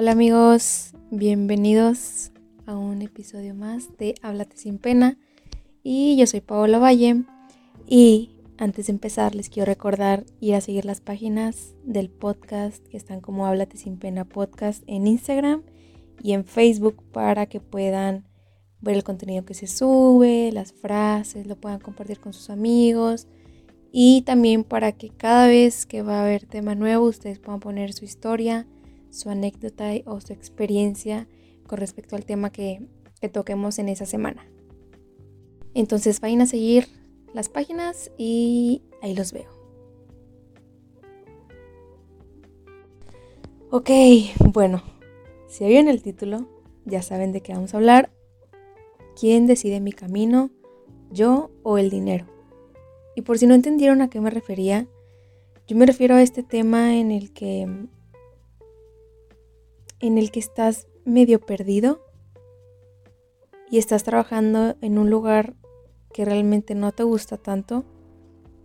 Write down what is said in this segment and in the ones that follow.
Hola amigos, bienvenidos a un episodio más de Háblate sin pena. Y yo soy Paola Valle. Y antes de empezar les quiero recordar ir a seguir las páginas del podcast que están como Háblate sin pena podcast en Instagram y en Facebook para que puedan ver el contenido que se sube, las frases, lo puedan compartir con sus amigos y también para que cada vez que va a haber tema nuevo ustedes puedan poner su historia, su anécdota o su experiencia con respecto al tema que, que toquemos en esa semana. Entonces vayan a seguir las páginas y ahí los veo. Ok, bueno, si oyen el título, ya saben de qué vamos a hablar. ¿Quién decide mi camino? ¿Yo o el dinero? Y por si no entendieron a qué me refería, yo me refiero a este tema en el que en el que estás medio perdido y estás trabajando en un lugar que realmente no te gusta tanto,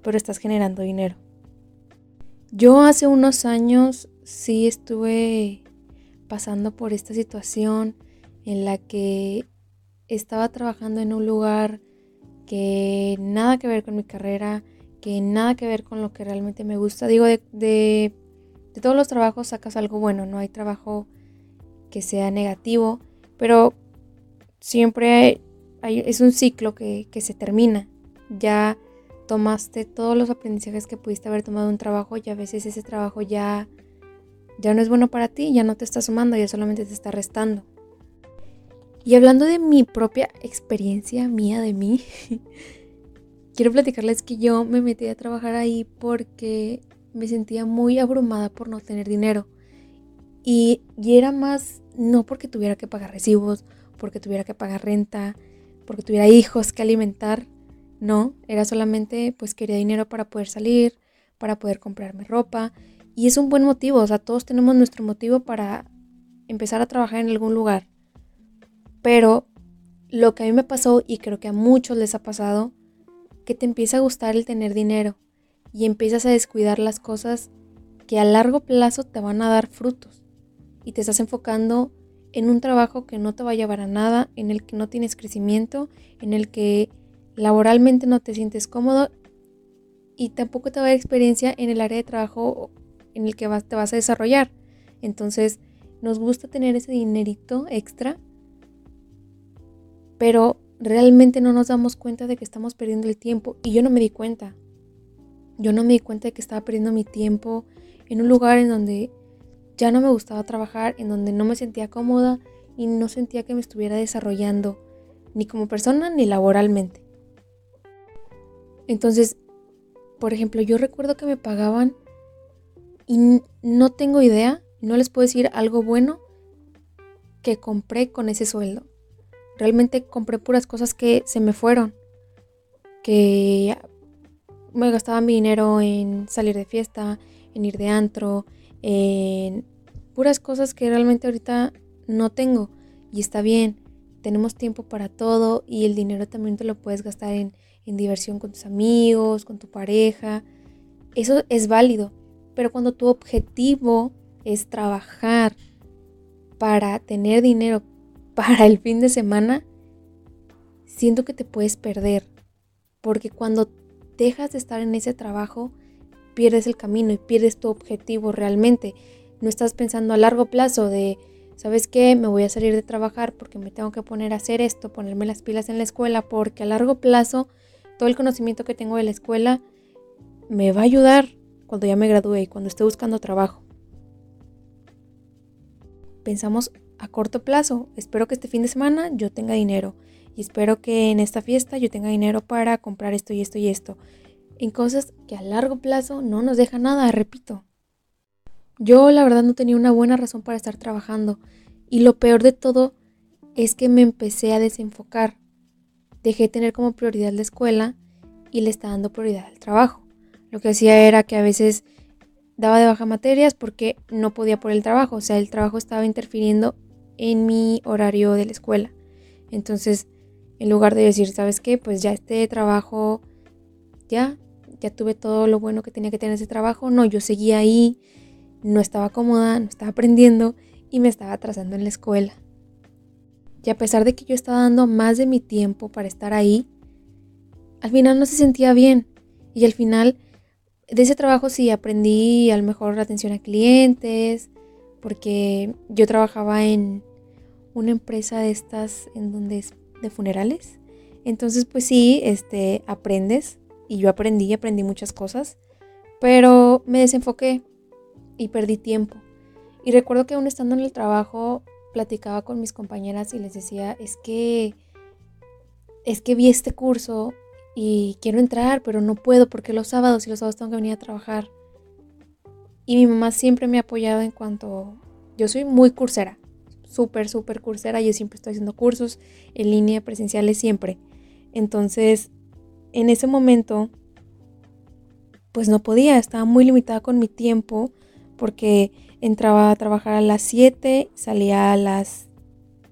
pero estás generando dinero. Yo hace unos años sí estuve pasando por esta situación en la que estaba trabajando en un lugar que nada que ver con mi carrera, que nada que ver con lo que realmente me gusta. Digo, de, de, todos los trabajos sacas algo bueno, no hay trabajo que sea negativo, pero siempre es un ciclo que, que se termina. Ya tomaste todos los aprendizajes que pudiste haber tomado un trabajo y a veces ese trabajo ya, ya no es bueno para ti, ya no te está sumando, ya solamente te está restando. Y hablando de mi propia experiencia mía de mí, quiero platicarles que yo me metí a trabajar ahí porque me sentía muy abrumada por no tener dinero. Y, era más, no porque tuviera que pagar recibos, porque tuviera que pagar renta, porque tuviera hijos que alimentar. No, era solamente pues quería dinero para poder salir, para poder comprarme ropa. Y es un buen motivo, o sea, todos tenemos nuestro motivo para empezar a trabajar en algún lugar. Pero lo que a mí me pasó y creo que a muchos les ha pasado, que te empieza a gustar el tener dinero y empiezas a descuidar las cosas que a largo plazo te van a dar frutos y te estás enfocando en un trabajo que no te va a llevar a nada, en el que no tienes crecimiento, en el que laboralmente no te sientes cómodo y tampoco te va a dar experiencia en el área de trabajo en el que te vas a desarrollar. Entonces, nos gusta tener ese dinerito extra pero realmente no nos damos cuenta de que estamos perdiendo el tiempo. Y yo no me di cuenta. Yo no me di cuenta de que estaba perdiendo mi tiempo en un lugar en donde ya no me gustaba trabajar, en donde no me sentía cómoda y no sentía que me estuviera desarrollando ni como persona ni laboralmente. Entonces, por ejemplo, yo recuerdo que me pagaban y no tengo idea, no les puedo decir algo bueno que compré con ese sueldo. Realmente compré puras cosas que se me fueron. Que me gastaba mi dinero en salir de fiesta, en ir de antro, en puras cosas que realmente ahorita no tengo. Y está bien, tenemos tiempo para todo y el dinero también te lo puedes gastar en, en diversión con tus amigos, con tu pareja. Eso es válido. Pero cuando tu objetivo es trabajar para tener dinero para el fin de semana, siento que te puedes perder. Porque cuando dejas de estar en ese trabajo, pierdes el camino y pierdes tu objetivo realmente. No estás pensando a largo plazo de, ¿sabes qué? Me voy a salir de trabajar porque me tengo que poner a hacer esto, ponerme las pilas en la escuela, porque a largo plazo todo el conocimiento que tengo de la escuela me va a ayudar cuando ya me gradúe y cuando esté buscando trabajo. Pensamos a corto plazo. Espero que este fin de semana yo tenga dinero y espero que en esta fiesta yo tenga dinero para comprar esto y esto y esto. En cosas que a largo plazo no nos deja nada, repito. Yo la verdad no tenía una buena razón para estar trabajando y lo peor de todo es que me empecé a desenfocar. Dejé de tener como prioridad la escuela y le estaba dando prioridad al trabajo. Lo que hacía era que a veces daba de baja materias porque no podía por el trabajo, o sea, el trabajo estaba interfiriendo en mi horario de la escuela. Entonces, en lugar de decir, ¿sabes qué? Pues ya este trabajo, ya, ya tuve todo lo bueno que tenía que tener ese trabajo. No, yo seguía ahí, no estaba cómoda, no estaba aprendiendo y me estaba atrasando en la escuela. Y a pesar de que yo estaba dando más de mi tiempo para estar ahí, al final no se sentía bien. Y al final de ese trabajo sí aprendí a lo mejor atención a clientes, porque yo trabajaba en una empresa de estas en donde es de funerales. Entonces, pues sí, este, aprendes y yo aprendí, aprendí muchas cosas, pero me desenfoqué y perdí tiempo. Y recuerdo que aún estando en el trabajo platicaba con mis compañeras y les decía, es que es que vi este curso y quiero entrar, pero no puedo porque los sábados y los sábados tengo que venir a trabajar. Y mi mamá siempre me ha apoyado en cuanto yo soy muy cursera, súper, súper cursera. Yo siempre estoy haciendo cursos en línea, presenciales, siempre. Entonces, en ese momento, pues no podía, estaba muy limitada con mi tiempo porque entraba a trabajar a las 7, salía a las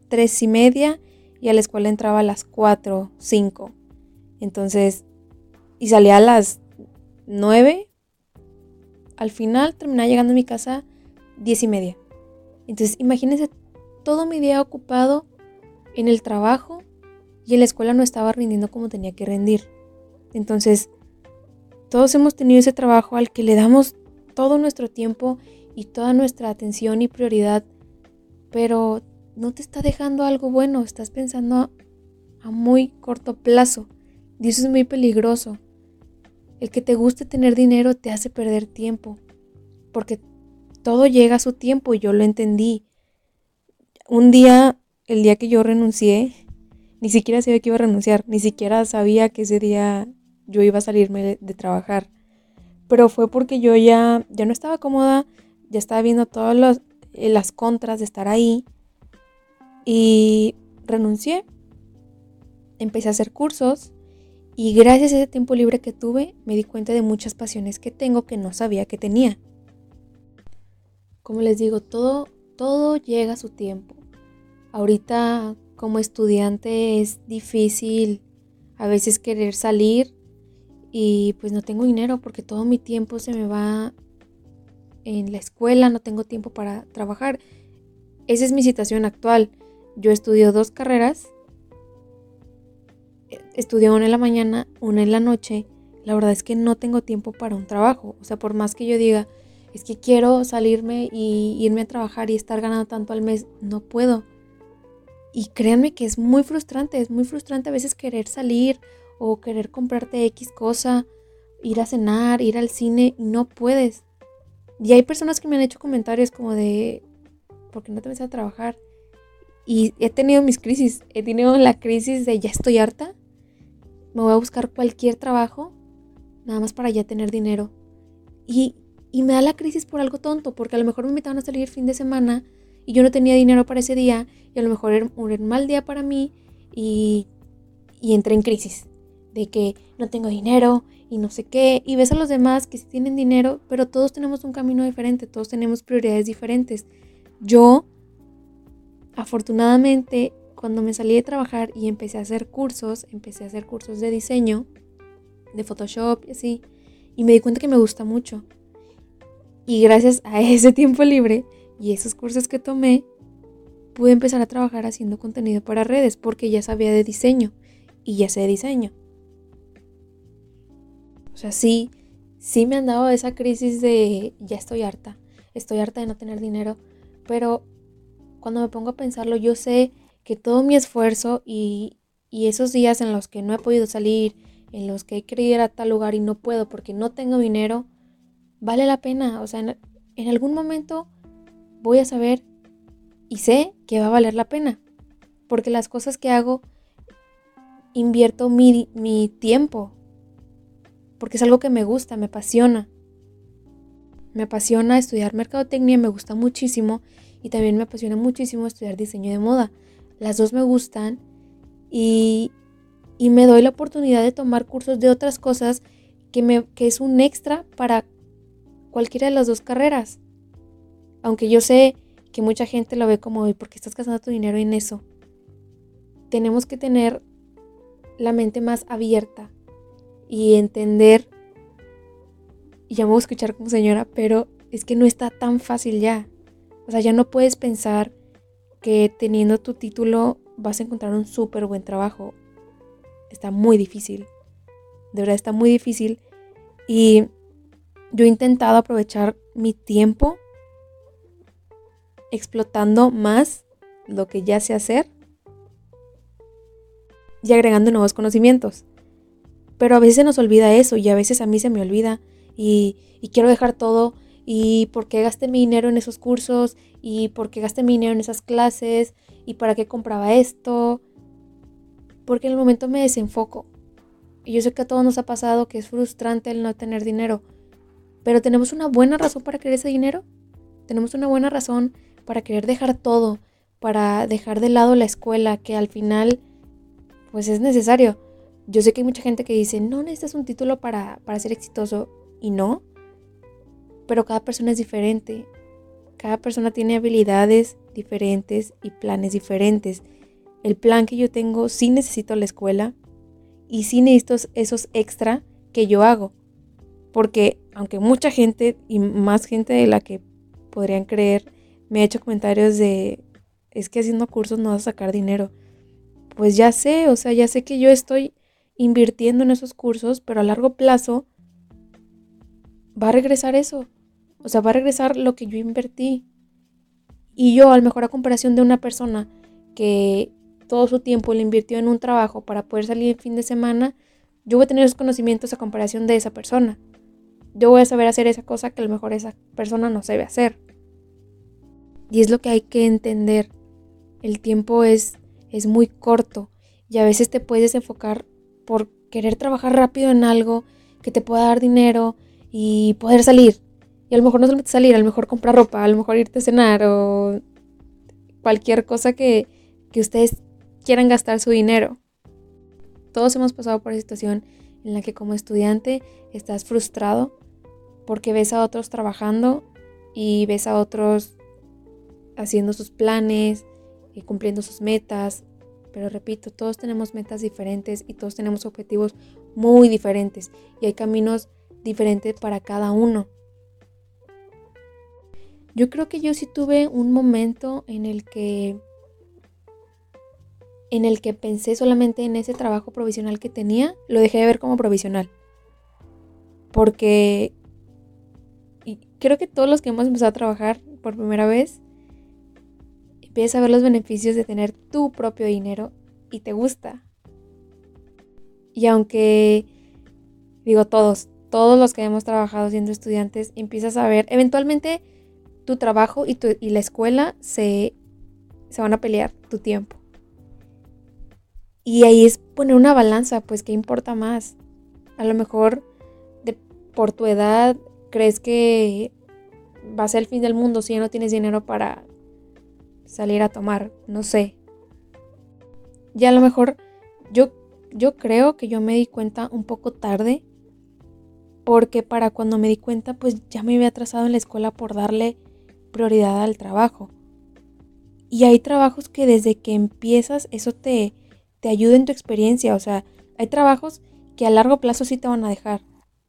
3 y media y a la escuela entraba a las 4, 5. Entonces, y salía a las 9. Al final terminaba llegando a mi casa 10 y media. Entonces, imagínense todo mi día ocupado en el trabajo y en la escuela no estaba rindiendo como tenía que rendir. Entonces, todos hemos tenido ese trabajo al que le damos todo nuestro tiempo y toda nuestra atención y prioridad, pero no te está dejando algo bueno, estás pensando a, muy corto plazo y eso es muy peligroso. El que te guste tener dinero te hace perder tiempo, porque todo llega a su tiempo y yo lo entendí. Un día, el día que yo renuncié, ni siquiera sabía que iba a renunciar, ni siquiera sabía que ese día yo iba a salirme de, trabajar. Pero fue porque yo ya, ya no estaba cómoda, ya estaba viendo todas eh, las contras de estar ahí y renuncié. Empecé a hacer cursos y gracias a ese tiempo libre que tuve me di cuenta de muchas pasiones que tengo que no sabía que tenía. Como les digo, todo, todo llega a su tiempo. Ahorita como estudiante es difícil a veces querer salir y pues no tengo dinero porque todo mi tiempo se me va en la escuela, no tengo tiempo para trabajar. Esa es mi situación actual. Yo estudio dos carreras, estudio una en la mañana, una en la noche. La verdad es que no tengo tiempo para un trabajo. O sea, por más que yo diga, es que quiero salirme y irme a trabajar y estar ganando tanto al mes, no puedo. Y créanme que es muy frustrante, es muy frustrante a veces querer salir o querer comprarte X cosa, ir a cenar, ir al cine no puedes. Y hay personas que me han hecho comentarios como de, ¿por qué no te vas a trabajar? Y he tenido mis crisis, he tenido la crisis de ya estoy harta, me voy a buscar cualquier trabajo, nada más para ya tener dinero. Y y me da la crisis por algo tonto, porque a lo mejor me invitaban a salir el fin de semana y yo no tenía dinero para ese día y a lo mejor era un mal día para mí y, y entré en crisis de que no tengo dinero y no sé qué. Y ves a los demás que sí tienen dinero, pero todos tenemos un camino diferente, todos tenemos prioridades diferentes. Yo, afortunadamente, cuando me salí de trabajar y empecé a hacer cursos, empecé a hacer cursos de diseño, de Photoshop y así, y me di cuenta que me gusta mucho. Y gracias a ese tiempo libre y esos cursos que tomé, pude empezar a trabajar haciendo contenido para redes porque ya sabía de diseño y ya sé de diseño. Sea, sí, sí me han dado esa crisis de ya estoy harta, estoy harta de no tener dinero, pero cuando me pongo a pensarlo, yo sé que todo mi esfuerzo y, y esos días en los que no he podido salir, en los que he querido ir a tal lugar y no puedo porque no tengo dinero, vale la pena. O sea, en, algún momento voy a saber y sé que va a valer la pena. Porque las cosas que hago, invierto mi, mi tiempo. Porque es algo que me gusta, me apasiona. Me apasiona estudiar mercadotecnia, me gusta muchísimo. Y también me apasiona muchísimo estudiar diseño de moda. Las dos me gustan. Y, me doy la oportunidad de tomar cursos de otras cosas que es un extra para cualquiera de las dos carreras. Aunque yo sé que mucha gente lo ve como, ¿y por qué estás gastando tu dinero en eso? Tenemos que tener la mente más abierta y entender, y ya me voy a escuchar como señora, pero es que no está tan fácil ya. O sea, ya no puedes pensar que teniendo tu título vas a encontrar un súper buen trabajo. Está muy difícil. De verdad está muy difícil. Y yo he intentado aprovechar mi tiempo explotando más lo que ya sé hacer y agregando nuevos conocimientos. Pero a veces se nos olvida eso y a veces a mí se me olvida y, y quiero dejar todo y por qué gasté mi dinero en esos cursos y por qué gasté mi dinero en esas clases y para qué compraba esto. Porque en el momento me desenfoco. Y yo sé que a todos nos ha pasado que es frustrante el no tener dinero. Pero tenemos una buena razón para querer ese dinero. Tenemos una buena razón para querer dejar todo, para dejar de lado la escuela, que al final pues es necesario. Yo sé que hay mucha gente que dice, no necesitas un título para, para ser exitoso. Y no, pero cada persona es diferente. Cada persona tiene habilidades diferentes y planes diferentes. El plan que yo tengo sí necesito la escuela y sí necesito esos extra que yo hago. Porque aunque mucha gente y más gente de la que podrían creer me ha hecho comentarios de es que haciendo cursos no vas a sacar dinero. Pues ya sé, o sea, ya sé que yo estoy invirtiendo en esos cursos, pero a largo plazo va a regresar eso. O sea, va a regresar lo que yo invertí. Y yo, a lo mejor a comparación de una persona que todo su tiempo le invirtió en un trabajo para poder salir el fin de semana, yo voy a tener esos conocimientos a comparación de esa persona. Yo voy a saber hacer esa cosa que a lo mejor esa persona no sabe hacer. Y es lo que hay que entender. El tiempo es, es muy corto y a veces te puedes enfocar por querer trabajar rápido en algo que te pueda dar dinero y poder salir. Y a lo mejor no solamente salir, a lo mejor comprar ropa, a lo mejor irte a cenar o cualquier cosa que, que ustedes quieran gastar su dinero. Todos hemos pasado por esa situación en la que como estudiante estás frustrado porque ves a otros trabajando y ves a otros haciendo sus planes y cumpliendo sus metas. Pero repito, todos tenemos metas diferentes y todos tenemos objetivos muy diferentes y hay caminos diferentes para cada uno. Yo creo que yo sí tuve un momento en el que en el que pensé solamente en ese trabajo provisional que tenía, lo dejé de ver como provisional. Porque creo que todos los que hemos empezado a trabajar por primera vez empiezas a ver los beneficios de tener tu propio dinero y te gusta. Y aunque digo todos, todos los que hemos trabajado siendo estudiantes, empiezas a ver, eventualmente tu trabajo y, tu, y la escuela se, se van a pelear tu tiempo. Y ahí es poner una balanza, pues qué importa más. A lo mejor por tu edad crees que va a ser el fin del mundo si ya no tienes dinero para salir a tomar, no sé. Y a lo mejor yo, yo creo que yo me di cuenta un poco tarde, porque para cuando me di cuenta pues ya me había atrasado en la escuela por darle prioridad al trabajo. Y hay trabajos que desde que empiezas eso te, te ayuda en tu experiencia. O sea, hay trabajos que a largo plazo sí te van a dejar,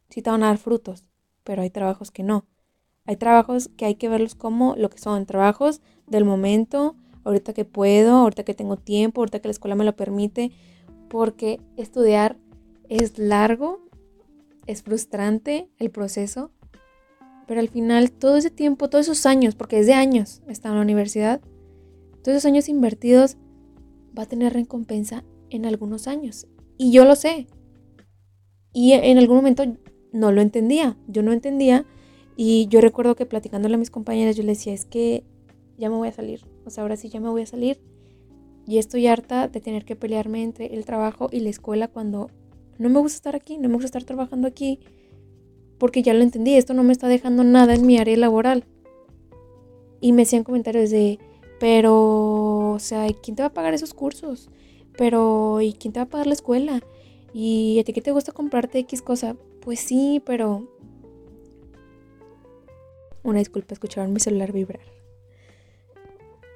sí te van a dar frutos, pero hay trabajos que no. Hay trabajos que hay que verlos como lo que son trabajos del momento, ahorita que puedo, ahorita que tengo tiempo, ahorita que la escuela me lo permite, porque estudiar es largo, es frustrante el proceso, pero al final todo ese tiempo, todos esos años, porque es de años está en la universidad, todos esos años invertidos va a tener recompensa en algunos años. Y yo lo sé. Y en algún momento no lo entendía. Yo no entendía. Y yo recuerdo que platicándole a mis compañeras, yo les decía, es que ya me voy a salir. O sea, ahora sí ya me voy a salir. Y estoy harta de tener que pelearme entre el trabajo y la escuela cuando no me gusta estar aquí, no me gusta estar trabajando aquí porque ya lo entendí, esto no me está dejando nada en mi área laboral. Y me hacían comentarios de, pero, o sea, ¿quién te va a pagar esos cursos? Pero, ¿y quién te va a pagar la escuela? ¿Y a ti qué te gusta comprarte X cosa? Pues sí, pero... Una disculpa, escucharon mi celular vibrar.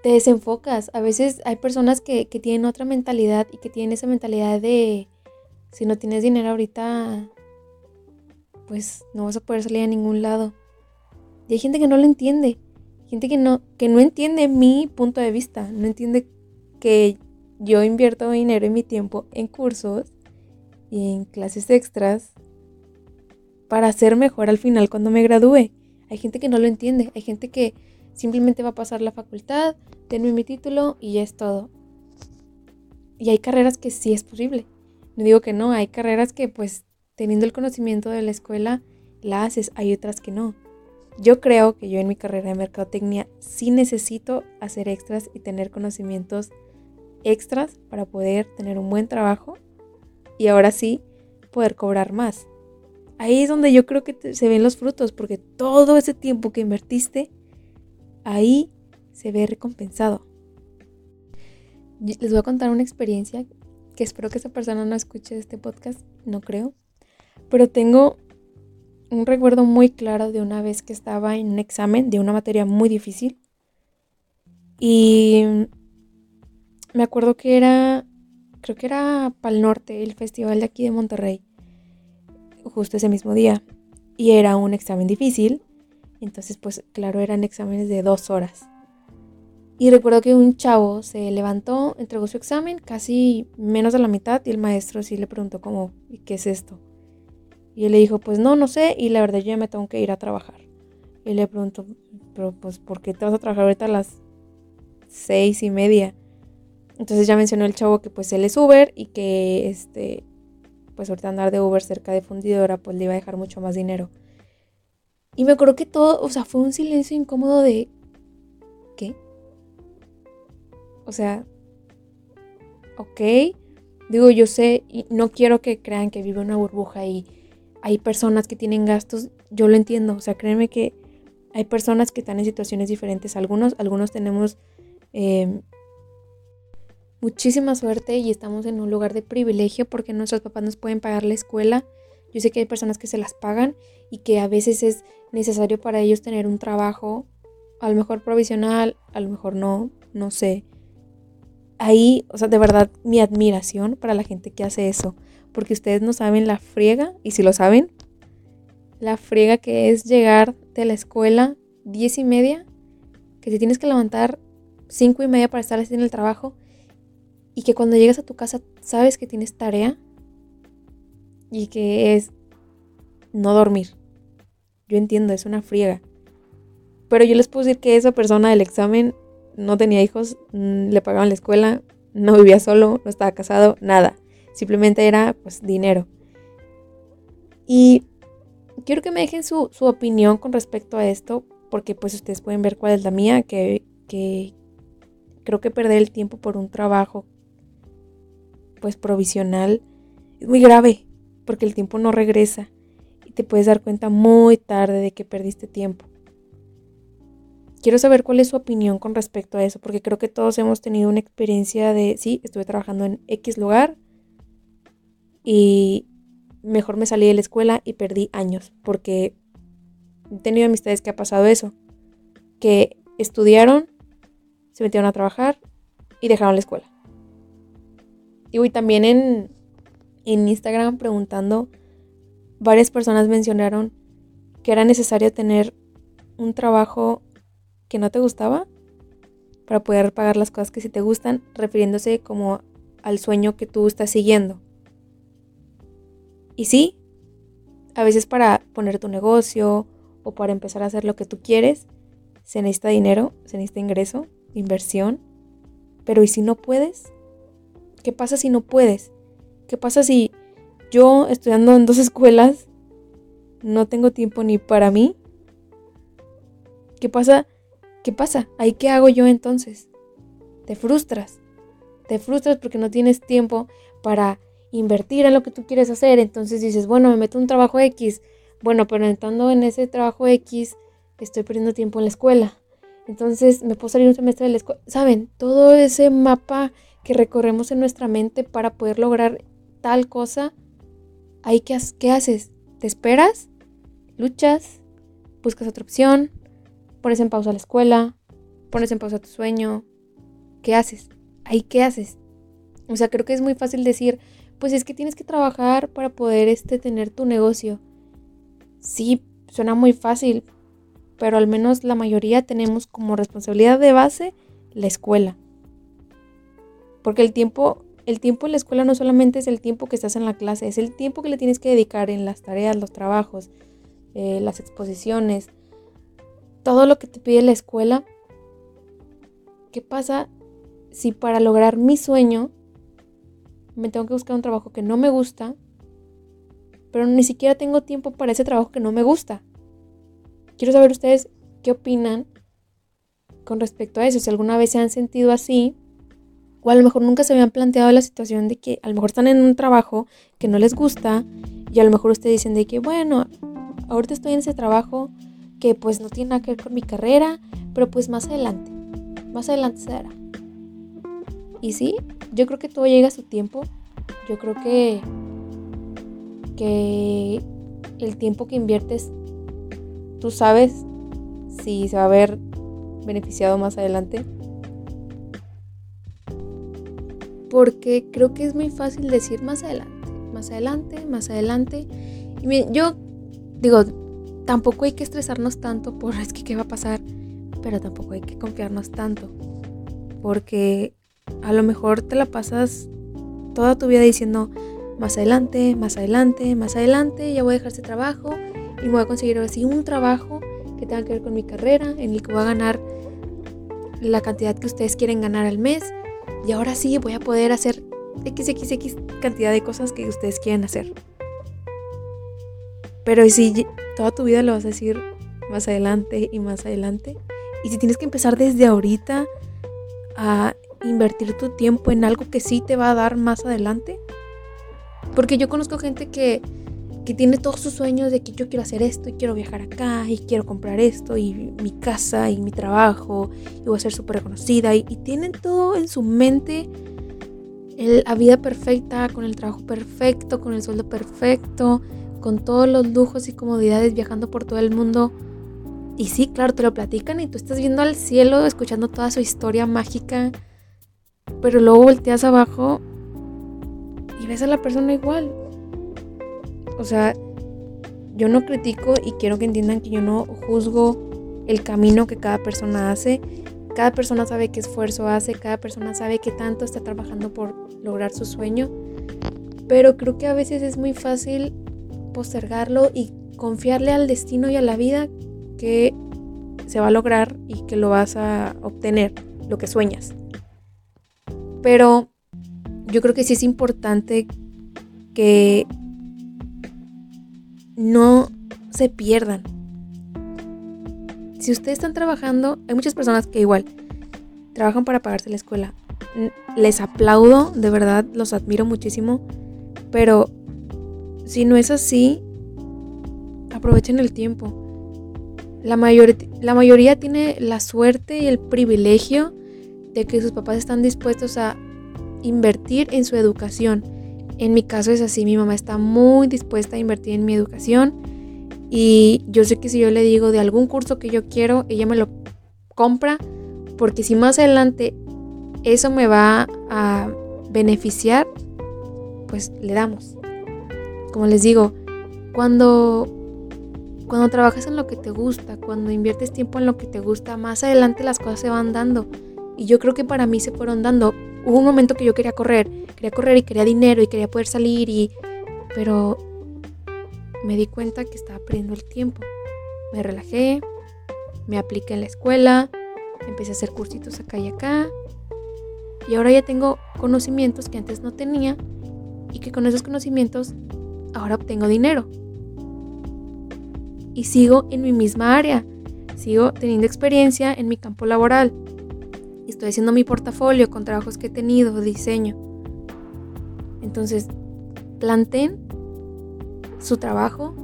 Te desenfocas. A veces hay personas que, que tienen otra mentalidad y que tienen esa mentalidad de, si no tienes dinero ahorita, pues no vas a poder salir a ningún lado. Y hay gente que no lo entiende. Gente que no, que no entiende mi punto de vista, no entiende que yo invierto dinero y mi tiempo en cursos y en clases extras para ser mejor al final cuando me gradúe. Hay gente que no lo entiende, hay gente que simplemente va a pasar la facultad, tenme mi título y ya es todo. Y hay carreras que sí es posible. No digo que no, hay carreras que pues teniendo el conocimiento de la escuela la haces, hay otras que no. Yo creo que yo en mi carrera de mercadotecnia sí necesito hacer extras y tener conocimientos extras para poder tener un buen trabajo y ahora sí poder cobrar más. Ahí es donde yo creo que se ven los frutos, porque todo ese tiempo que invertiste, ahí se ve recompensado. Les voy a contar una experiencia que espero que esa persona no escuche este podcast, no creo, pero tengo un recuerdo muy claro de una vez que estaba en un examen de una materia muy difícil y me acuerdo que era, creo que era Pal Norte, el festival de aquí de Monterrey justo ese mismo día. Y era un examen difícil. Entonces, pues claro, eran exámenes de dos horas. Y recuerdo que un chavo se levantó, entregó su examen, casi menos de la mitad, y el maestro sí le preguntó como, ¿y qué es esto? Y él le dijo, pues no, no sé, y la verdad yo ya me tengo que ir a trabajar. Y le preguntó, pero pues, ¿por qué te vas a trabajar ahorita a las seis y media? Entonces ya mencionó el chavo que pues él es Uber y que este, pues ahorita andar de Uber cerca de fundidora, pues le iba a dejar mucho más dinero. Y me acuerdo que todo, o sea, fue un silencio incómodo de... ¿Qué? O sea, ok, digo, yo sé, y no quiero que crean que vive una burbuja y hay personas que tienen gastos, yo lo entiendo, o sea, créeme que hay personas que están en situaciones diferentes, algunos, algunos tenemos eh, muchísima suerte y estamos en un lugar de privilegio porque nuestros papás nos pueden pagar la escuela. Yo sé que hay personas que se las pagan y que a veces es necesario para ellos tener un trabajo, a lo mejor provisional, a lo mejor no, no sé. Ahí, o sea, de verdad, mi admiración para la gente que hace eso, porque ustedes no saben la friega, y si lo saben, la friega que es llegar de la escuela diez y media, que te tienes que levantar cinco y media para estar en el trabajo y que cuando llegas a tu casa sabes que tienes tarea y que es no dormir. Yo entiendo, es una friega. Pero yo les puedo decir que esa persona del examen no tenía hijos, mm, le pagaban la escuela, no vivía solo, no estaba casado, nada. Simplemente era pues dinero. Y quiero que me dejen su, opinión con respecto a esto, porque pues ustedes pueden ver cuál es la mía, que, que creo que perder el tiempo por un trabajo pues provisional es muy grave porque el tiempo no regresa te puedes dar cuenta muy tarde de que perdiste tiempo. Quiero saber cuál es su opinión con respecto a eso, porque creo que todos hemos tenido una experiencia de, sí, estuve trabajando en X lugar y mejor me salí de la escuela y perdí años, porque he tenido amistades que ha pasado eso, que estudiaron, se metieron a trabajar y dejaron la escuela. Y también en, en Instagram preguntando, varias personas mencionaron que era necesario tener un trabajo que no te gustaba para poder pagar las cosas que sí te gustan, refiriéndose como al sueño que tú estás siguiendo. Y sí, a veces para poner tu negocio o para empezar a hacer lo que tú quieres, se necesita dinero, se necesita ingreso, inversión. Pero ¿y si no puedes? ¿Qué pasa si no puedes? ¿Qué pasa si yo estudiando en dos escuelas no tengo tiempo ni para mí? ¿Qué pasa? ¿Qué pasa? ¿Ahí qué hago yo entonces? Te frustras. Te frustras porque no tienes tiempo para invertir en lo que tú quieres hacer. Entonces dices, bueno, me meto un trabajo X. Bueno, pero estando en ese trabajo X, estoy perdiendo tiempo en la escuela. Entonces me puedo salir un semestre de la escuela. ¿Saben? Todo ese mapa que recorremos en nuestra mente para poder lograr tal cosa, ahí qué, qué haces? ¿Te esperas? ¿Luchas? ¿Buscas otra opción? ¿Pones en pausa la escuela? ¿Pones en pausa tu sueño? ¿Qué haces? Ahí qué haces? O sea, creo que es muy fácil decir, pues es que tienes que trabajar para poder este, tener tu negocio. Sí, suena muy fácil, pero al menos la mayoría tenemos como responsabilidad de base la escuela. Porque el tiempo, el tiempo en la escuela no solamente es el tiempo que estás en la clase, es el tiempo que le tienes que dedicar en las tareas, los trabajos, eh, las exposiciones, todo lo que te pide la escuela. ¿Qué pasa si para lograr mi sueño me tengo que buscar un trabajo que no me gusta, pero ni siquiera tengo tiempo para ese trabajo que no me gusta? Quiero saber ustedes qué opinan con respecto a eso, si alguna vez se han sentido así, o a lo mejor nunca se habían planteado la situación de que a lo mejor están en un trabajo que no les gusta y a lo mejor ustedes dicen de que, bueno, ahorita estoy en ese trabajo que pues no tiene nada que ver con mi carrera, pero pues más adelante, más adelante se dará. Y sí, yo creo que todo llega a su tiempo. Yo creo que, que el tiempo que inviertes tú sabes si se va a ver beneficiado más adelante. Porque creo que es muy fácil decir más adelante, más adelante, más adelante. Y yo digo, tampoco hay que estresarnos tanto por es que qué va a pasar, pero tampoco hay que confiarnos tanto. Porque a lo mejor te la pasas toda tu vida diciendo más adelante, más adelante, más adelante, ya voy a dejar ese trabajo y me voy a conseguir así un trabajo que tenga que ver con mi carrera, en el que voy a ganar la cantidad que ustedes quieren ganar al mes. Y ahora sí voy a poder hacer XXX cantidad de cosas que ustedes quieren hacer. Pero si toda tu vida lo vas a decir más adelante y más adelante, y si tienes que empezar desde ahorita a invertir tu tiempo en algo que sí te va a dar más adelante, porque yo conozco gente que que tiene todos sus sueños de que yo quiero hacer esto y quiero viajar acá y quiero comprar esto y mi casa y mi trabajo y voy a ser súper reconocida y, tienen todo en su mente la vida perfecta, con el trabajo perfecto, con el sueldo perfecto, con todos los lujos y comodidades viajando por todo el mundo. Y sí, claro, te lo platican y tú estás viendo al cielo, escuchando toda su historia mágica, pero luego volteas abajo y ves a la persona igual, o sea, yo no critico y quiero que entiendan que yo no juzgo el camino que cada persona hace. Cada persona sabe qué esfuerzo hace, cada persona sabe qué tanto está trabajando por lograr su sueño. Pero creo que a veces es muy fácil postergarlo y confiarle al destino y a la vida que se va a lograr y que lo vas a obtener, lo que sueñas. Pero yo creo que sí es importante que no se pierdan. Si ustedes están trabajando, hay muchas personas que igual trabajan para pagarse la escuela. Les aplaudo, de verdad, los admiro muchísimo. Pero si no es así, aprovechen el tiempo. La, la mayoría tiene la suerte y el privilegio de que sus papás están dispuestos a invertir en su educación en mi caso es así, mi mamá está muy dispuesta a invertir en mi educación y yo sé que si yo le digo de algún curso que yo quiero, ella me lo compra porque si más adelante eso me va a beneficiar, pues le damos. Como les digo, cuando cuando trabajas en lo que te gusta, cuando inviertes tiempo en lo que te gusta, más adelante las cosas se van dando. Y yo creo que para mí se fueron dando hubo un momento que yo quería correr, quería correr y quería dinero y quería poder salir y... Pero me di cuenta que estaba perdiendo el tiempo. Me relajé, me apliqué en la escuela, empecé a hacer cursitos acá y acá. Y ahora ya tengo conocimientos que antes no tenía y que con esos conocimientos ahora obtengo dinero. Y sigo en mi misma área, sigo teniendo experiencia en mi campo laboral estoy haciendo mi portafolio con trabajos que he tenido, diseño. Entonces, planteen su trabajo,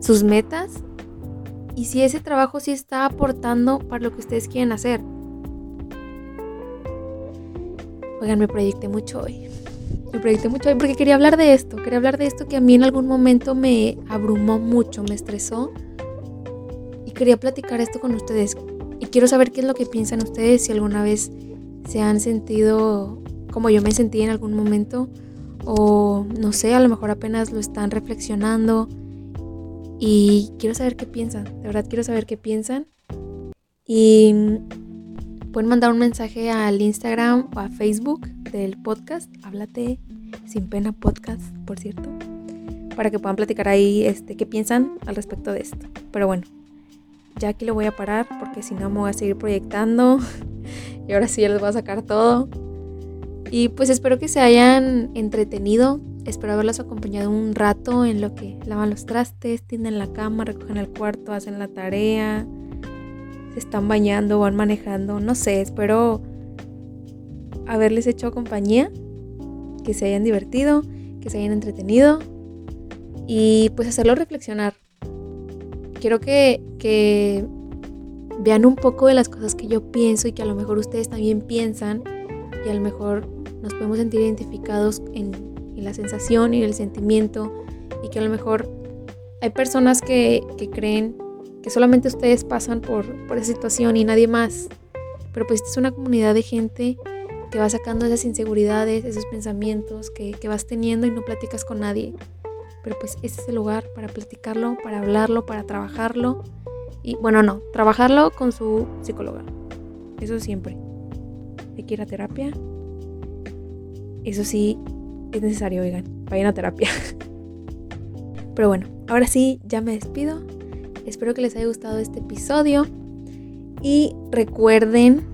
sus metas y si ese trabajo sí está aportando para lo que ustedes quieren hacer. Oigan, me proyecté mucho hoy. Me proyecté mucho hoy porque quería hablar de esto. Quería hablar de esto que a mí en algún momento me abrumó mucho, me estresó. Y quería platicar esto con ustedes. Quiero saber qué es lo que piensan ustedes, si alguna vez se han sentido como yo me sentí en algún momento, o no sé, a lo mejor apenas lo están reflexionando. Y quiero saber qué piensan, de verdad quiero saber qué piensan. Y pueden mandar un mensaje al Instagram o a Facebook del podcast, Háblate sin pena podcast, por cierto, para que puedan platicar ahí este, qué piensan al respecto de esto. Pero bueno, ya aquí lo voy a parar porque si no me voy a seguir proyectando y ahora sí ya les voy a sacar todo. Y pues espero que se hayan entretenido, espero haberlos acompañado un rato en lo que lavan los trastes, tienden la cama, recogen el cuarto, hacen la tarea, se están bañando, van manejando, no sé, espero haberles hecho compañía, que se hayan divertido, que se hayan entretenido y pues hacerlo reflexionar. Quiero que, que vean un poco de las cosas que yo pienso y que a lo mejor ustedes también piensan y a lo mejor nos podemos sentir identificados en, en la sensación y el sentimiento y que a lo mejor hay personas que, que creen que solamente ustedes pasan por, por esa situación y nadie más. Pero pues esta es una comunidad de gente que va sacando esas inseguridades, esos pensamientos que, que, vas teniendo y no platicas con nadie. Pero pues este es el lugar para platicarlo, para hablarlo, para trabajarlo. Y bueno, no, trabajarlo con su psicóloga. Eso siempre. Hay que ir a terapia. Eso sí, es necesario, oigan, vayan a terapia. Pero bueno, ahora sí, ya me despido. Espero que les haya gustado este episodio y recuerden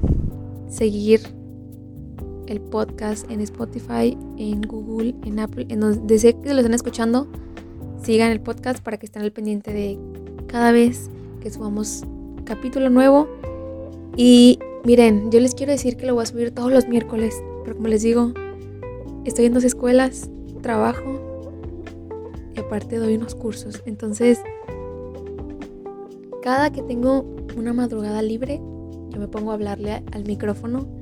seguir el podcast en Spotify, en Google, en Apple, en donde sé que lo están escuchando, sigan el podcast para que estén al pendiente de cada vez que subamos capítulo nuevo. Y miren, yo les quiero decir que lo voy a subir todos los miércoles, pero como les digo, estoy en dos escuelas, trabajo y aparte doy unos cursos. Entonces, cada que tengo una madrugada libre, yo me pongo a hablarle al micrófono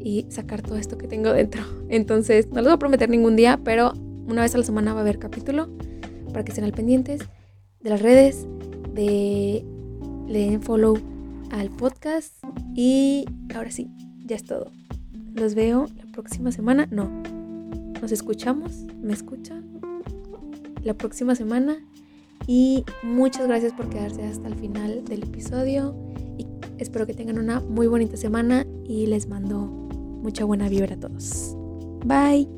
y sacar todo esto que tengo dentro. Entonces, no les voy a prometer ningún día, pero una vez a la semana va a haber capítulo para que estén al pendientes de las redes, de le den follow al podcast y ahora sí, ya es todo. Los veo la próxima semana. No, nos escuchamos, me escuchan la próxima semana y muchas gracias por quedarse hasta el final del episodio. Y espero que tengan una muy bonita semana y les mando mucha buena vibra a todos. Bye.